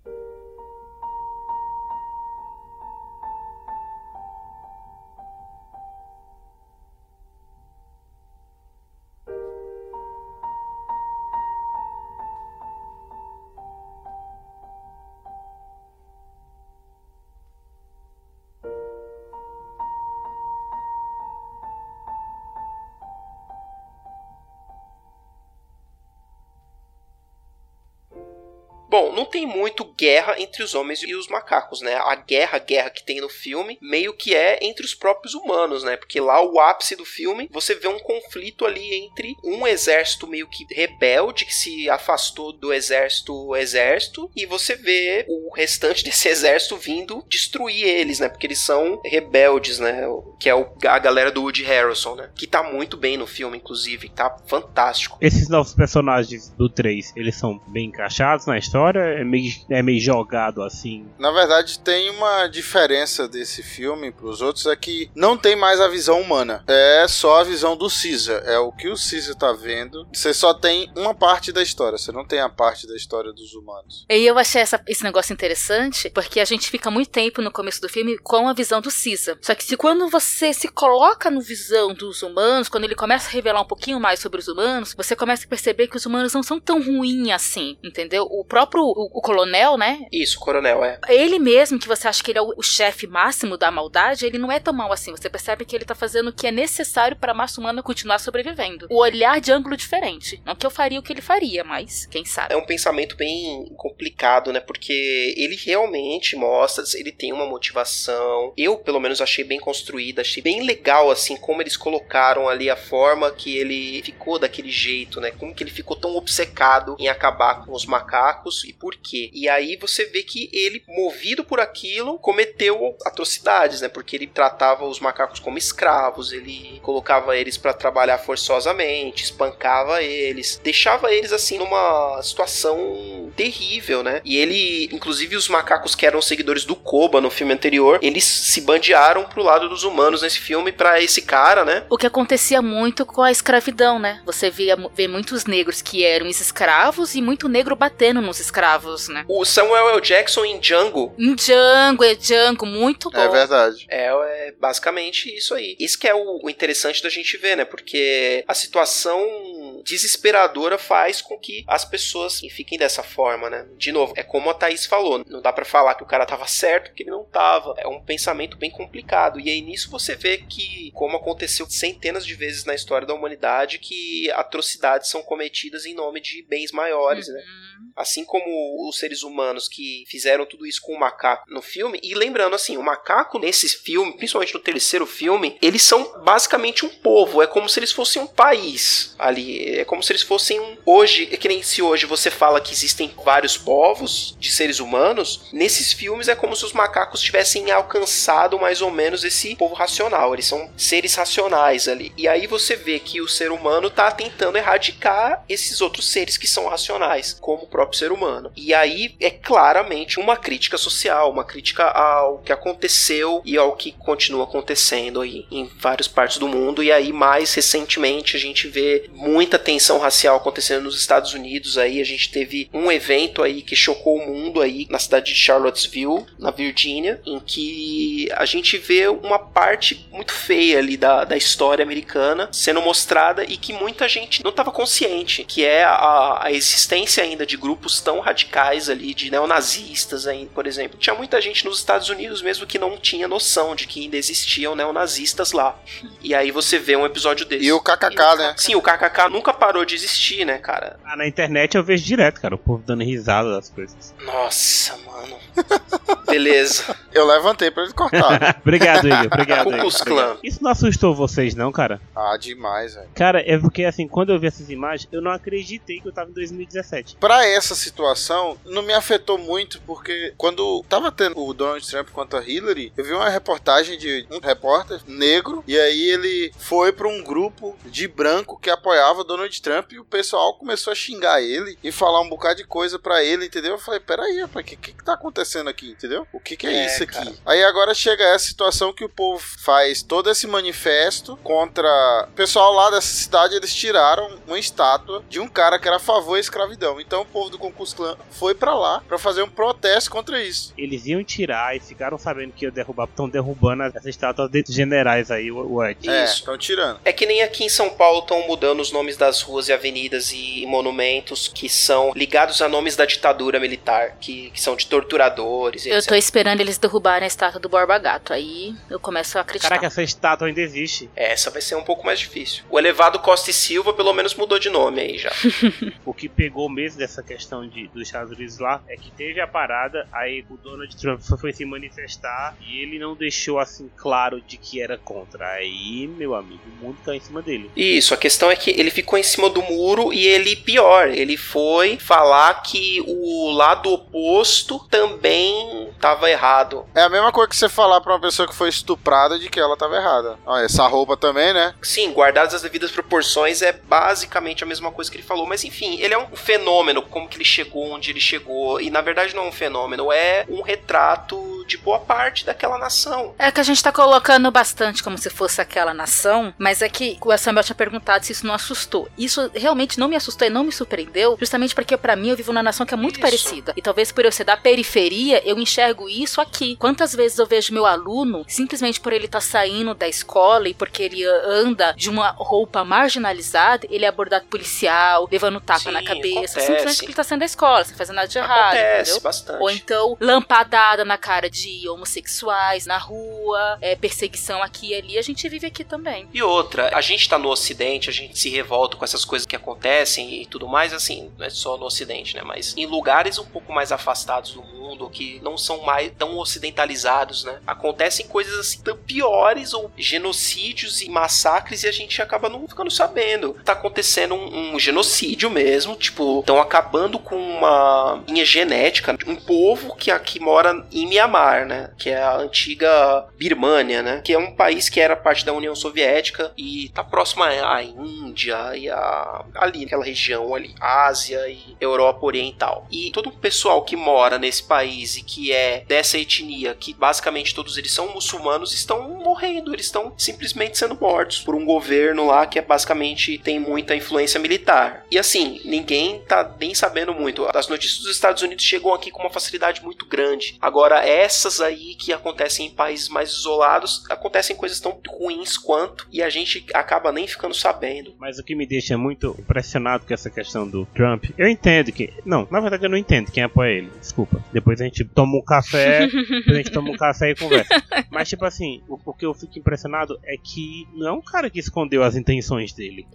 Bom, não tem muito guerra entre os homens e os macacos, né? A guerra, a guerra que tem no filme, meio que é entre os próprios humanos, né? Porque lá o ápice do filme, você vê um conflito ali entre um exército meio que rebelde que se afastou do exército exército e você vê o restante [LAUGHS] desse exército vindo destruir eles, né? Porque eles são rebeldes, né? Que é o- a galera do Woody Harrelson, né? Que tá muito bem no filme, inclusive, tá fantástico. Esses novos personagens do 3, eles são bem encaixados na história? É meio, é meio jogado assim? Na verdade, tem uma diferença desse filme pros outros, é que não tem mais a visão humana. É só a visão do Caesar. É o que o Caesar tá vendo. Você só tem uma parte da história, você não tem a parte da história dos humanos. E eu achei essa- esse negócio interessante, porque a gente fica muito tempo no começo do filme com a visão do Caesar. Só que se quando você se coloca no visão dos humanos, quando ele começa a revelar um pouquinho mais sobre os humanos, você começa a perceber que os humanos não são tão ruins assim, entendeu? O próprio o, o coronel, né? Isso, coronel, é. Ele mesmo, que você acha que ele é o, o chefe máximo da maldade, ele não é tão mal assim. Você percebe que ele tá fazendo o que é necessário para a massa humana continuar sobrevivendo. O olhar de ângulo diferente. Não que eu faria o que ele faria, mas quem sabe. É um pensamento bem complicado, né? Porque ele realmente mostra, ele tem uma motivação. Eu, pelo menos, achei bem construída, achei bem legal, assim, como eles colocaram ali a forma que ele ficou daquele jeito, né? Como que ele ficou tão obcecado em acabar com os macacos e por quê. E aí você vê que ele, movido por aquilo, cometeu atrocidades, né? Porque ele tratava os macacos como escravos, ele colocava eles para trabalhar forçosamente, espancava eles, deixava eles assim numa situação terrível, né? E ele, inclusive os macacos que eram seguidores do Koba no filme anterior, eles se bandearam pro lado dos humanos nesse filme para esse cara, né? O que acontecia muito com a escravidão, né? Você via vê muitos negros que eram escravos e muito negro batendo nos escravos, né? O Samuel L. Jackson em Django Em Django, é Django, muito bom. É verdade. É, é basicamente isso aí. Isso que é o, o interessante da gente ver, né? Porque a situação desesperadora faz com que as pessoas fiquem dessa forma, né? De novo, é como a Thaís falou, não dá pra falar que o cara tava certo porque ele não tava. É um pensamento bem complicado. E aí nisso você vê que, como aconteceu centenas de vezes na história da humanidade, que atrocidades são cometidas em nome de bens maiores, né? Assim como os seres humanos que fizeram tudo isso com o macaco no filme. E lembrando, assim, o macaco nesse filme, principalmente no terceiro filme, eles são basicamente um povo. É como se eles fossem um país ali. É como se eles fossem um. Hoje, é que nem se hoje você fala que existem vários povos de seres humanos. Nesses filmes é como se os macacos tivessem alcançado mais ou menos esse povo racional. Eles são seres racionais ali. E aí você vê que o ser humano tá tentando erradicar esses outros seres que são racionais, como o próprio ser humano. E aí é claramente uma crítica social, uma crítica ao que aconteceu e ao que continua acontecendo aí em várias partes do mundo. E aí, mais recentemente, a gente vê muita tensão racial acontecendo nos Estados Unidos aí. A gente teve um evento aí que chocou o mundo aí na cidade de Charlottesville, na Virgínia, em que a gente vê uma parte muito feia ali da, da história americana sendo mostrada e que muita gente não estava consciente, que é a, a existência ainda de grupos tão radicais ali, de neonazistas aí, por exemplo. Tinha muita gente nos Estados Unidos mesmo que não tinha noção de que ainda existiam neonazistas lá. E aí você vê um episódio desse. E o KKK, né? Sim, o KKK nunca parou de existir, né, cara? Ah, na internet eu vejo direto, cara, o povo dando risada das coisas. Nossa, mano. [LAUGHS] Beleza. Eu levantei pra ele cortar. [LAUGHS] obrigado, Igor. [LAUGHS] Obrigado. Klan. Isso não assustou vocês, não, cara? ah, demais, velho. Cara, é porque assim, quando eu vi essas imagens, eu não acreditei que eu tava em 2017. Pra essa situação, não me afetou muito, porque quando tava tendo o Donald Trump contra Hillary, eu vi uma reportagem de um repórter negro, e aí ele foi pra um grupo de branco que apoiava Donald Trump, e o pessoal começou a xingar ele e falar um bocado de coisa pra ele, entendeu? Eu falei, peraí, rapaz, o que, que que tá acontecendo aqui, entendeu? O que que é, É, isso aqui? cara. Aí agora chega essa situação que o povo faz todo esse manifesto contra... O pessoal lá dessa cidade, eles tiraram uma estátua de um cara que era a favor da escravidão. Então o povo do Ku Klux Klan foi pra lá pra fazer um protesto contra isso. Eles iam tirar e ficaram sabendo que ia derrubar, estão derrubando essa estátua de generais aí, o o Ed. É, Isso. estão tirando. É que nem aqui em São Paulo estão mudando os nomes das ruas e avenidas e monumentos que são ligados a nomes da ditadura militar, que, que são de torturadores, Eu etc. tô esperando eles derrubarem a estátua do Borba Gato. Aí eu começo a acreditar. Caraca, essa estátua ainda existe. Essa vai ser um pouco mais difícil. O elevado Costa e Silva pelo menos mudou de nome aí já. [LAUGHS] O que pegou mesmo dessa questão de, dos Estados Unidos lá é que teve a parada, aí o Donald Trump foi se manifestar e ele não deixou assim claro de que era contra. Aí, meu amigo, o mundo caiu em cima dele. Isso, a questão é que ele ficou em cima do muro e ele, pior, ele foi falar que o lado oposto também tava errado. É a mesma coisa que você falar pra uma pessoa que foi estuprada de que ela tava errada. Ó, essa roupa também, né? Sim, guardadas as devidas proporções é basicamente a mesma coisa que ele falou, mas enfim, ele é um fenômeno, como que ele chegou onde ele chegou, e na verdade não é um fenômeno, é um retrato de boa parte daquela nação. É que a gente tá colocando bastante como se fosse aquela nação, mas é que o Samuel tinha perguntado se isso não assustou. Isso realmente não me assustou e não me surpreendeu, justamente porque pra mim eu vivo numa nação que é muito Isso. parecida. E talvez por eu ser da periferia, eu enxergo isso aqui. Quantas vezes eu vejo meu aluno, simplesmente por ele estar saindo da escola e porque ele anda de uma roupa marginalizada, ele é abordado policial, levando tapa Sim, na cabeça, acontece. simplesmente porque ele tá saindo da escola, sem fazer nada de errado, Acontece entendeu? bastante. Ou então, lampadada na cara de homossexuais na rua, é, perseguição aqui e ali. A gente vive aqui também. E outra, a gente tá no ocidente, a gente se revolta com essas coisas que acontecem e tudo mais, assim, não é só no ocidente, né? Mas em lugares um pouco mais afastados do mundo, que não são mais tão ocidentalizados, né? Acontecem coisas assim tão piores ou genocídios e massacres e a gente acaba não ficando sabendo. Tá acontecendo um, um genocídio mesmo, tipo, estão acabando com uma linha genética de um povo que aqui mora em Mianmar, né? Que é a antiga Birmânia, né? Que é um país que era parte da União Soviética e tá próximo à Índia e a ali naquela região ali, Ásia e Europa Oriental. E todo o pessoal que mora nesse país e que é dessa etnia, que basicamente todos eles são muçulmanos, estão morrendo, eles estão simplesmente sendo mortos por um governo lá que é basicamente tem muita influência militar. E assim, ninguém tá nem sabendo muito. As notícias dos Estados Unidos chegam aqui com uma facilidade muito grande. Agora, essas aí que acontecem em países mais isolados, acontecem coisas tão ruins quanto e a gente acaba nem ficando sabendo. Mas o que me deixa muito impressionado com essa questão do Trump, eu entendo que. Não, na verdade eu não entendo quem apoia ele. Desculpa. Depois a gente toma um café, [LAUGHS] depois a gente toma um café e conversa. [LAUGHS] Mas, tipo assim, o, o que eu fico impressionado é que não é um cara que escondeu as intenções dele.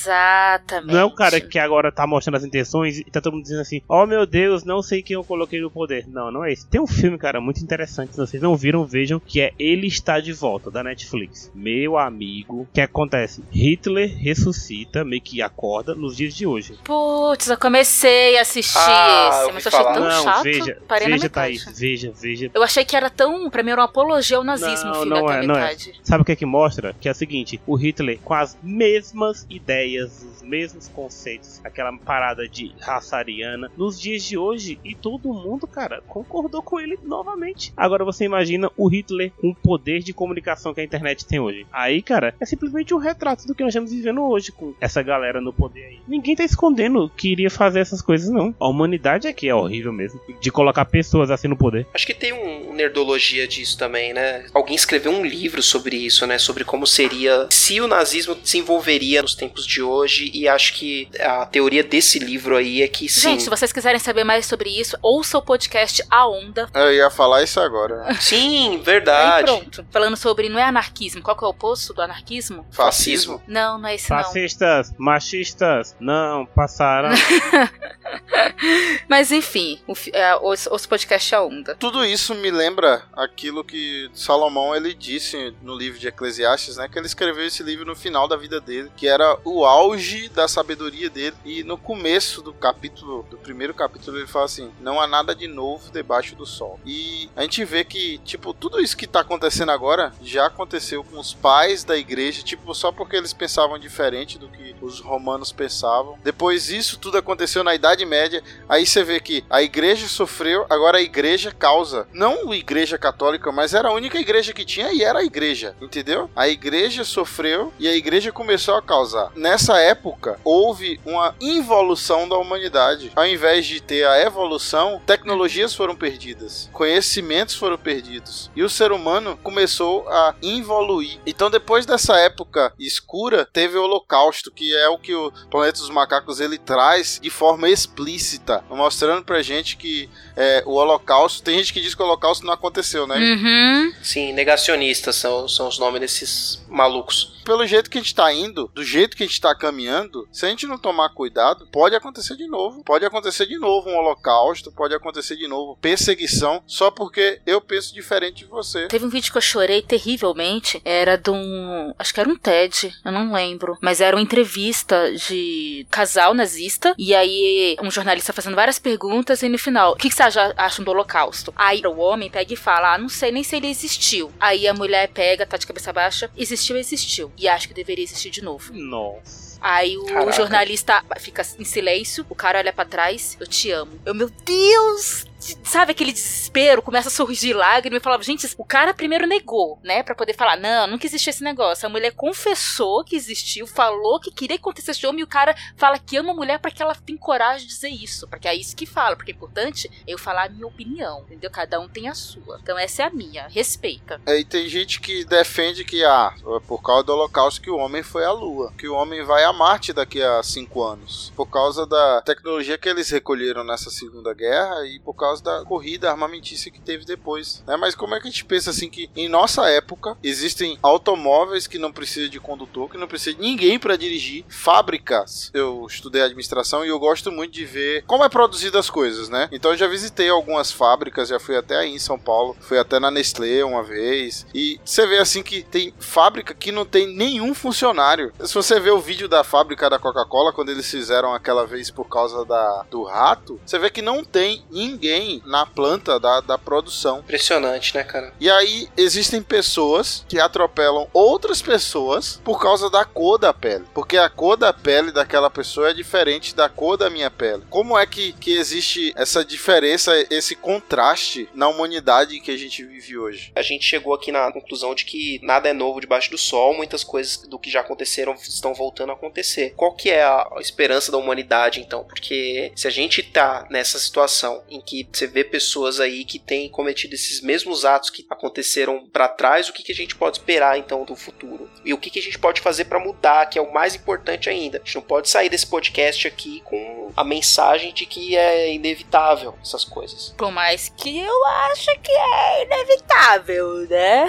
Exatamente. Não é um cara que agora tá mostrando as intenções e tá todo mundo dizendo assim: Oh meu Deus, não sei quem eu coloquei no poder. Não, não é isso. Tem um filme, cara, muito interessante. Se vocês não viram, vejam. Que é Ele Está de Volta, da Netflix. Meu amigo, o que acontece? Hitler ressuscita, meio que acorda nos dias de hoje. Putz, eu comecei a assistir Ah, esse, mas eu achei falar. tão não, chato. veja, parei veja. Thaís, veja, veja. Eu achei que era tão. Pra mim era uma apologia ao nazismo, Não, filho, não é, não é. Sabe o que é que mostra? Que é o seguinte: o Hitler com as mesmas ideias ideias, os mesmos conceitos, aquela parada de raça ariana nos dias de hoje e todo mundo, cara, concordou com ele novamente. Agora você imagina o Hitler com o poder de comunicação que a internet tem hoje. Aí, cara, é simplesmente um retrato do que nós estamos vivendo hoje com essa galera no poder aí. Ninguém tá escondendo que iria fazer essas coisas, não. A humanidade que é horrível mesmo de colocar pessoas assim no poder. Acho que tem um nerdologia disso também, né? Alguém escreveu um livro sobre isso, né? Sobre como seria se o nazismo se envolveria nos tempos de hoje e acho que a teoria desse livro aí é que sim. Gente, se vocês quiserem saber mais sobre isso, ouça o podcast A Onda. Eu ia falar isso agora. [LAUGHS] Sim, Aí verdade. pronto. Falando sobre, não é anarquismo. Qual que é o oposto do anarquismo? Fascismo? Não, não é esse não. Fascistas, machistas, não, passaram. [LAUGHS] Mas enfim, o, é, os, os podcasts A Onda. Tudo isso me lembra aquilo que Salomão ele disse no livro de Eclesiastes, né? Que ele escreveu esse livro no final da vida dele, que era o auge da sabedoria dele. E no começo do capítulo, do primeiro capítulo, ele fala assim: Não há nada de novo debaixo do sol. E a gente vê que, tipo, tudo isso que tá acontecendo agora já aconteceu com os pais da igreja, tipo, só porque eles pensavam diferente do que os romanos pensavam. Depois isso tudo aconteceu na Idade Média. Aí você vê que a igreja sofreu, agora a igreja causa. Não a igreja católica, mas era a única igreja que tinha e era a igreja, entendeu? A igreja sofreu e a igreja começou a causar. Nessa época, houve uma involução da humanidade. Ao invés de ter a evolução, tecnologias foram perdidas, conhecimentos foram perdidos e o ser humano começou a involuir. Então, depois dessa época escura, teve o Holocausto, que é o que o Planeta dos Macacos ele traz de forma explícita, mostrando pra gente que é, o Holocausto. Tem gente que diz que o Holocausto não aconteceu, né? Uhum. Sim, negacionistas são, são os nomes desses malucos. Pelo jeito que a gente tá indo, do jeito que a gente tá caminhando, se a gente não tomar cuidado, pode acontecer de novo. Pode acontecer de novo um holocausto, pode acontecer de novo perseguição, só porque eu penso diferente de você. Teve um vídeo que eu chorei terrivelmente. Era de um. Acho que era um TED, eu não lembro. Mas era uma entrevista de casal nazista. E aí, um jornalista fazendo várias perguntas. E no final, o que, que você acha- acham do Holocausto? Aí o homem pega e fala: Ah, não sei nem se ele existiu. Aí a mulher pega, tá de cabeça baixa: Existiu, existiu. E acho que deveria existir de novo. Nossa. Aí o Caraca. jornalista fica em silêncio, o cara olha pra trás, eu te amo. Eu, meu Deus! Sabe aquele desespero? Começa a surgir lágrima e falava, gente, o cara primeiro negou, né? Pra poder falar, não, nunca existiu esse negócio. A mulher confessou que existiu, falou que queria que acontecesse homem e o cara fala que ama a mulher pra que ela tem coragem de dizer isso. Porque é isso que fala, porque é importante eu falar a minha opinião, entendeu? Cada um tem a sua. Então essa é a minha, respeita. Aí tem gente que defende que, ah, é por causa do holocausto que o homem foi à lua, que o homem vai a Marte daqui a cinco anos, por causa da tecnologia que eles recolheram nessa Segunda Guerra e por causa da corrida armamentícia que teve depois. Né? Mas como é que a gente pensa assim que em nossa época existem automóveis que não precisam de condutor, que não precisa de ninguém para dirigir, fábricas. Eu estudei administração e eu gosto muito de ver como é produzido as coisas, né? Então eu já visitei algumas fábricas, já fui até aí em São Paulo, fui até na Nestlé uma vez e você vê assim que tem fábrica que não tem nenhum funcionário. Se você ver o vídeo da fábrica da Coca-Cola quando eles fizeram aquela vez por causa da, do rato, você vê que não tem ninguém na planta da, da produção. Impressionante, né, cara? E aí existem pessoas que atropelam outras pessoas por causa da cor da pele. Porque a cor da pele daquela pessoa é diferente da cor da minha pele. Como é que, que existe essa diferença, esse contraste na humanidade que a gente vive hoje? A gente chegou aqui na conclusão de que nada é novo debaixo do sol, muitas coisas do que já aconteceram estão voltando a acontecer. Qual que é a esperança da humanidade, então? Porque se a gente tá nessa situação em que você vê pessoas aí que têm cometido esses mesmos atos que aconteceram pra trás, o que, que a gente pode esperar, então, do futuro? E o que, que a gente pode fazer pra mudar, que é o mais importante ainda? A gente não pode sair desse podcast aqui com a mensagem de que é inevitável essas coisas. Por mais que eu acho que é inevitável, né?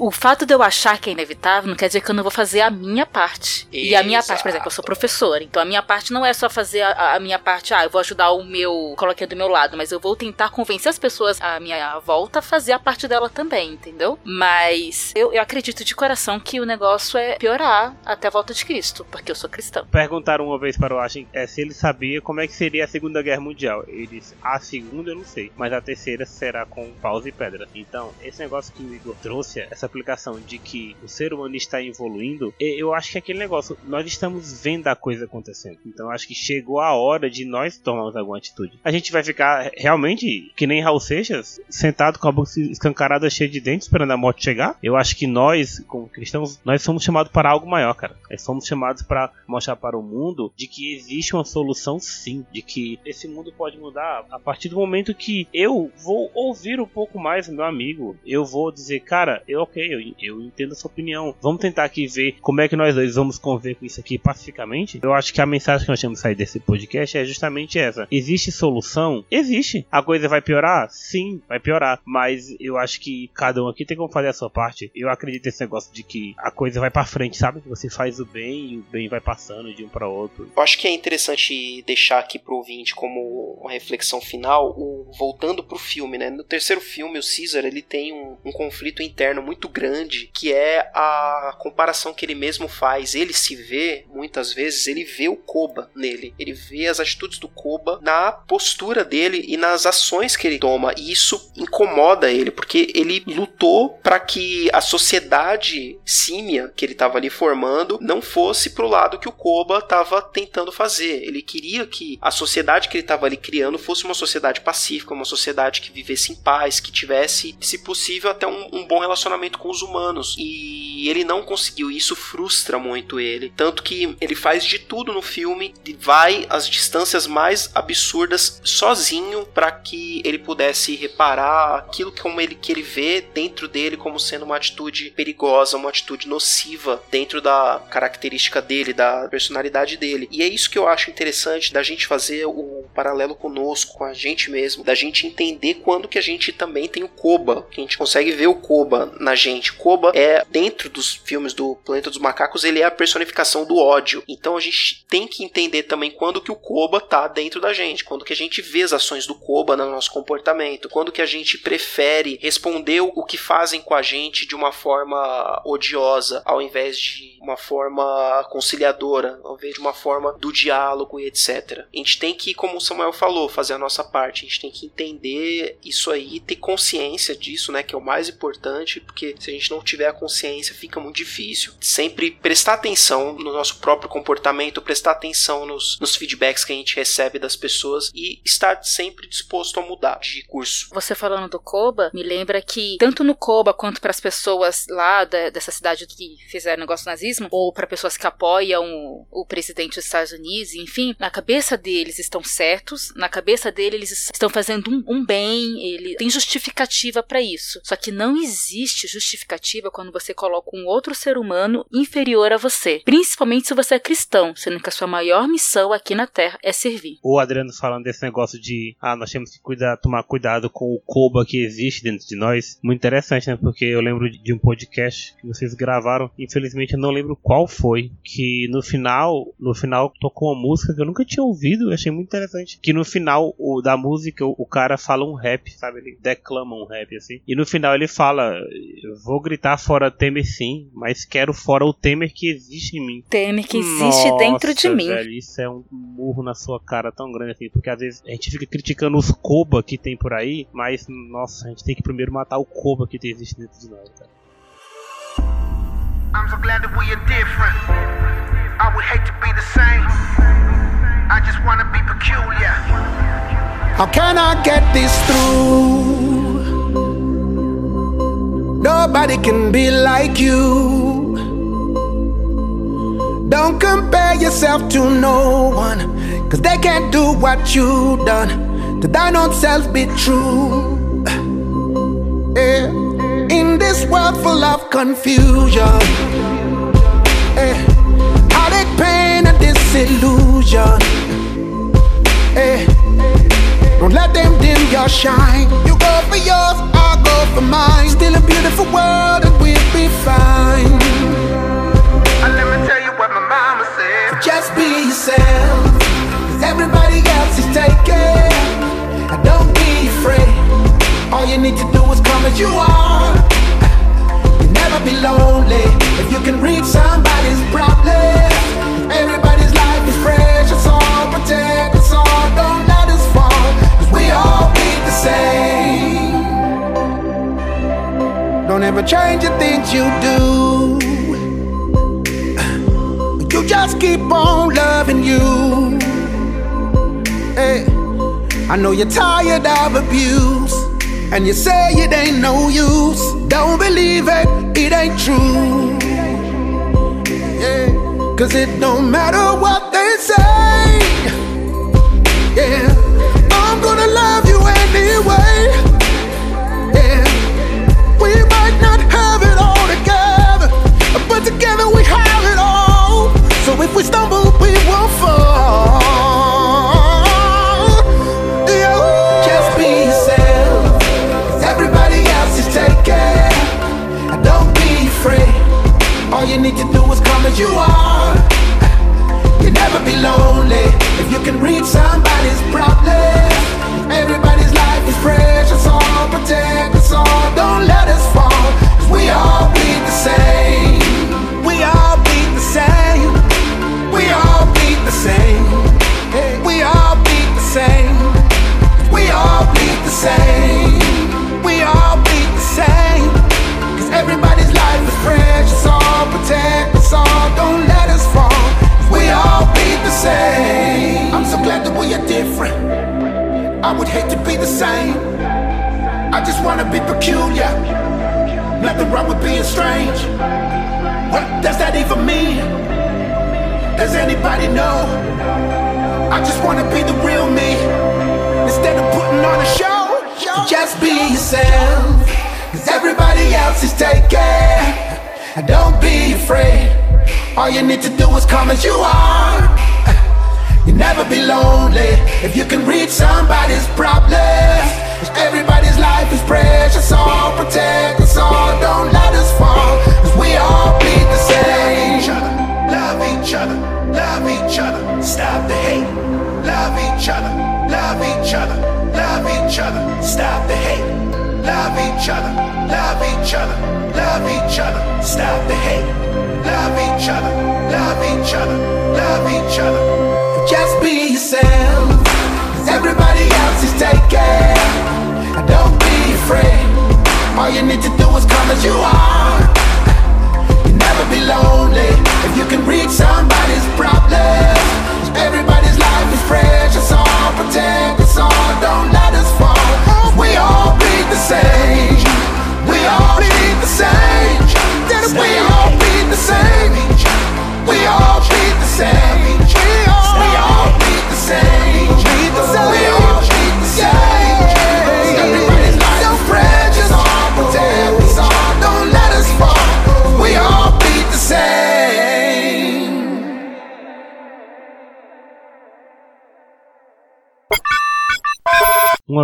O fato de eu achar que é inevitável não quer dizer que eu não vou fazer a minha parte. E a minha parte, por exemplo, eu sou professora. Então a minha parte não é só fazer a, a minha parte, ah, eu vou ajudar o meu coloquei do meu lado, mas eu vou tentar convencer as pessoas à minha volta a fazer a parte dela também, entendeu? Mas eu, eu acredito de coração que o negócio é piorar até a volta de Cristo, porque eu sou cristã. Perguntaram uma vez para o Ashton é, se ele sabia como é que seria a Segunda Guerra Mundial. Ele disse: a segunda eu não sei, mas a terceira será com paus e pedra. Então, esse negócio que o Igor trouxe, essa aplicação de que o ser humano está evoluindo, eu acho que é aquele negócio, nós estamos vendo a coisa acontecendo. Então acho que chegou a hora de nós tomarmos alguma atitude. A gente vai ficar realmente que nem Raul Seixas, sentado com a boca escancarada cheia de dentes esperando a morte chegar? Eu acho que nós, como cristãos, nós somos chamados para algo maior, cara. Nós somos chamados para mostrar para o mundo de que existe uma solução sim, de que esse mundo pode mudar a partir do momento que eu vou ouvir um pouco mais meu amigo. Eu vou dizer, cara, eu ok, eu, eu entendo a sua opinião. Vamos tentar aqui ver como é que nós dois vamos conviver com isso aqui pacificamente. Eu acho que a mensagem que nós temos que sair desse podcast é justamente essa. Existe solução? Existe. A coisa vai piorar? Sim, vai piorar. Mas eu acho que cada um aqui tem como fazer a sua parte. Eu acredito nesse negócio de que a coisa vai para frente, sabe? Você faz o bem e o bem vai passando de um para outro. Eu acho que é interessante deixar aqui pro ouvinte como uma reflexão final, o, voltando pro filme, né? No terceiro filme, o Caesar, ele tem um, um conflito interno muito grande, que é a comparação que ele mesmo faz. Ele se vê, muitas vezes, ele vê o Koba nele. Ele vê as atitudes do Koba na postura dele e nas ações que ele toma. E isso incomoda ele, porque ele lutou para que a sociedade símia que ele estava ali formando não fosse pro lado que o Koba estava tentando fazer. Ele queria que a sociedade que ele estava ali criando fosse uma sociedade pacífica, uma sociedade que vivesse em paz, que tivesse, se possível, até um, um bom relacionamento com os humanos. E ele não conseguiu, e isso frustra muito ele. Tanto que ele faz de tudo no filme, vai às distâncias mais absurdas sozinho para que ele pudesse reparar aquilo como ele, que ele vê dentro dele como sendo uma atitude perigosa, uma atitude nociva dentro da característica dele, da personalidade dele. E é isso que eu acho interessante da gente fazer o paralelo conosco, com a gente mesmo, da gente entender quando que a gente também tem o Koba, que a gente consegue ver o Koba na gente. Koba é dentro dos filmes do Planeta dos Macacos, ele é a personificação do ódio. Então a gente tem que entender também quando que o Koba tá dentro da gente, quando que a gente vê as ações do Koba no nosso comportamento, quando que a gente prefere responder o que fazem com a gente de uma forma odiosa, ao invés de uma forma conciliadora, ao invés de uma forma do diálogo e etc. A gente tem que, como o Samuel falou, fazer a nossa parte. A gente tem que entender isso aí, ter consciência disso, né, que é o mais importante, porque se a gente não tiver a consciência, fica muito difícil. Sempre prestar atenção no nosso próprio comportamento, prestar atenção nos, nos feedbacks que a gente recebe das pessoas e estar sempre disposto a mudar de curso. Você falando do Koba, me lembra que tanto no Koba quanto para as pessoas lá da, dessa cidade que fizeram negócio nazismo, ou para pessoas que apoiam o, o presidente dos Estados Unidos, enfim, na cabeça deles estão certos, na cabeça deles eles estão fazendo um, um bem, ele tem justificativa para isso. Só que não existe justificativa quando você coloca um outro ser humano inferior a você, principalmente se você é cristão, sendo que a sua maior missão aqui na Terra é servir. O Adriano falando desse negócio de ah, nós temos que cuidar, tomar cuidado com o Koba que existe dentro de nós. Muito interessante, né? Porque eu lembro de um podcast que vocês gravaram, infelizmente eu não lembro qual foi, que no final, no final tocou uma música que eu nunca tinha ouvido, eu achei muito interessante, que no final o, da música o, o cara fala um rap, sabe? Ele declama um rap assim. E no final ele fala: "Vou gritar fora Temer sim, mas quero fora o Temer que existe em mim". Temer que existe Nossa, dentro de mim. Velho, isso é um murro na sua cara tão grande assim, porque às vezes a gente fica criticando os Koba que tem por aí, mas nossa, a gente tem que primeiro matar o Koba que existe dentro de nós, cara. I'm so glad that we are different. I would hate to be the same. I just wanna be peculiar. How can I get this through? Nobody can be like you. Don't compare yourself to no one, cause they can't do what you've done. To thine own self be true. Yeah. In this world full of confusion, yeah. heartache, pain, and disillusion. Yeah. Don't let them dim your shine. You go for yours, I go for mine. Still a beautiful world, and we'll be fine. And let me tell you what my mama said. Just be yourself, cause everybody else is taken. And don't be afraid. All you need to do is come as you are. You'll never be lonely if you can read somebody's problem. Everybody's same. Don't ever change the things you do. You just keep on loving you. Hey, I know you're tired of abuse, and you say it ain't no use. Don't believe it, it ain't true. Yeah, cause it don't matter what they say. Yeah, as you are. You'll never be lonely if you can read somebody's problem. Everybody's life is precious, all protect us all. Don't let us fall, 'cause we all Does anybody know? I just wanna be the real me. Instead of putting on a show, just be yourself. Cause everybody else is taken. And don't be afraid. All you need to do is come as you are. You'll never be lonely if you can read somebody's problems. Everybody's life is precious, all protect us all. Don't let us fall, cause we all bleed the same. Love each other, love each other, stop the hate. Love each other, love each other, love each other, stop the hate. Love each other, love each other, love each other, stop the hate. Love each other, love each other, love each other. Just be yourself, cause everybody else is taken. And don't be afraid, all you need to do is come as you are. You'll never be lonely you can read somebody's problems. Everybody's life is precious, all protect us all. Don't let us fall. we all bleed the same. We all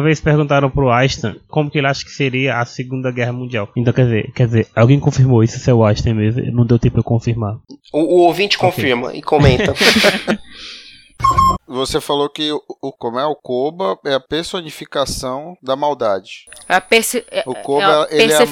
vez perguntaram pro Einstein como que ele acha que seria a Segunda Guerra Mundial. Então, quer dizer, quer dizer, alguém confirmou isso, se é o Einstein mesmo. Não deu tempo de eu confirmar. O, o ouvinte confirma e comenta. [LAUGHS] Você falou que o, o como é o Koba é a personificação da maldade. A perce... é- O Koba é a ele é a Ele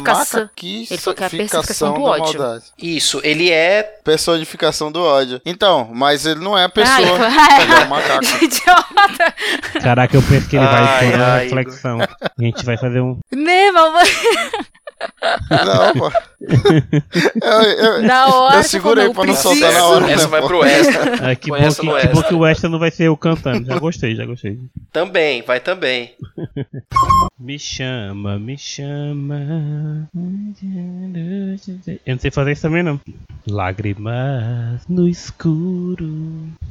falou que é a personificação macaquificação do da ódio. maldade. Isso, ele é Personificação do ódio. Então, mas ele não é a pessoa. Ai, ele é um [LAUGHS] macaco. [LAUGHS] Idiota! Caraca, eu penso que ele vai Ai, pôr uma ai, reflexão. A gente vai fazer um. Né, mamãe? [LAUGHS] Não, pô. Eu, eu, Na hora eu segurei pra não preciso. soltar na hora. essa né, vai pô? pro extra. Ah, que, bom essa que, que bom que o extra não vai ser eu cantando. Já gostei, já gostei. Também, vai também. [LAUGHS] Me chama, me chama. Eu não sei fazer isso também não. Lágrimas no escuro.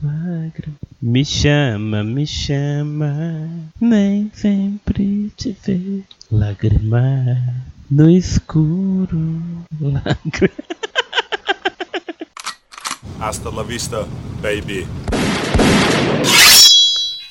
Lágrimas. Me chama, me chama. Nem sempre te ver. Lágrimas no escuro. Hasta la vista, baby.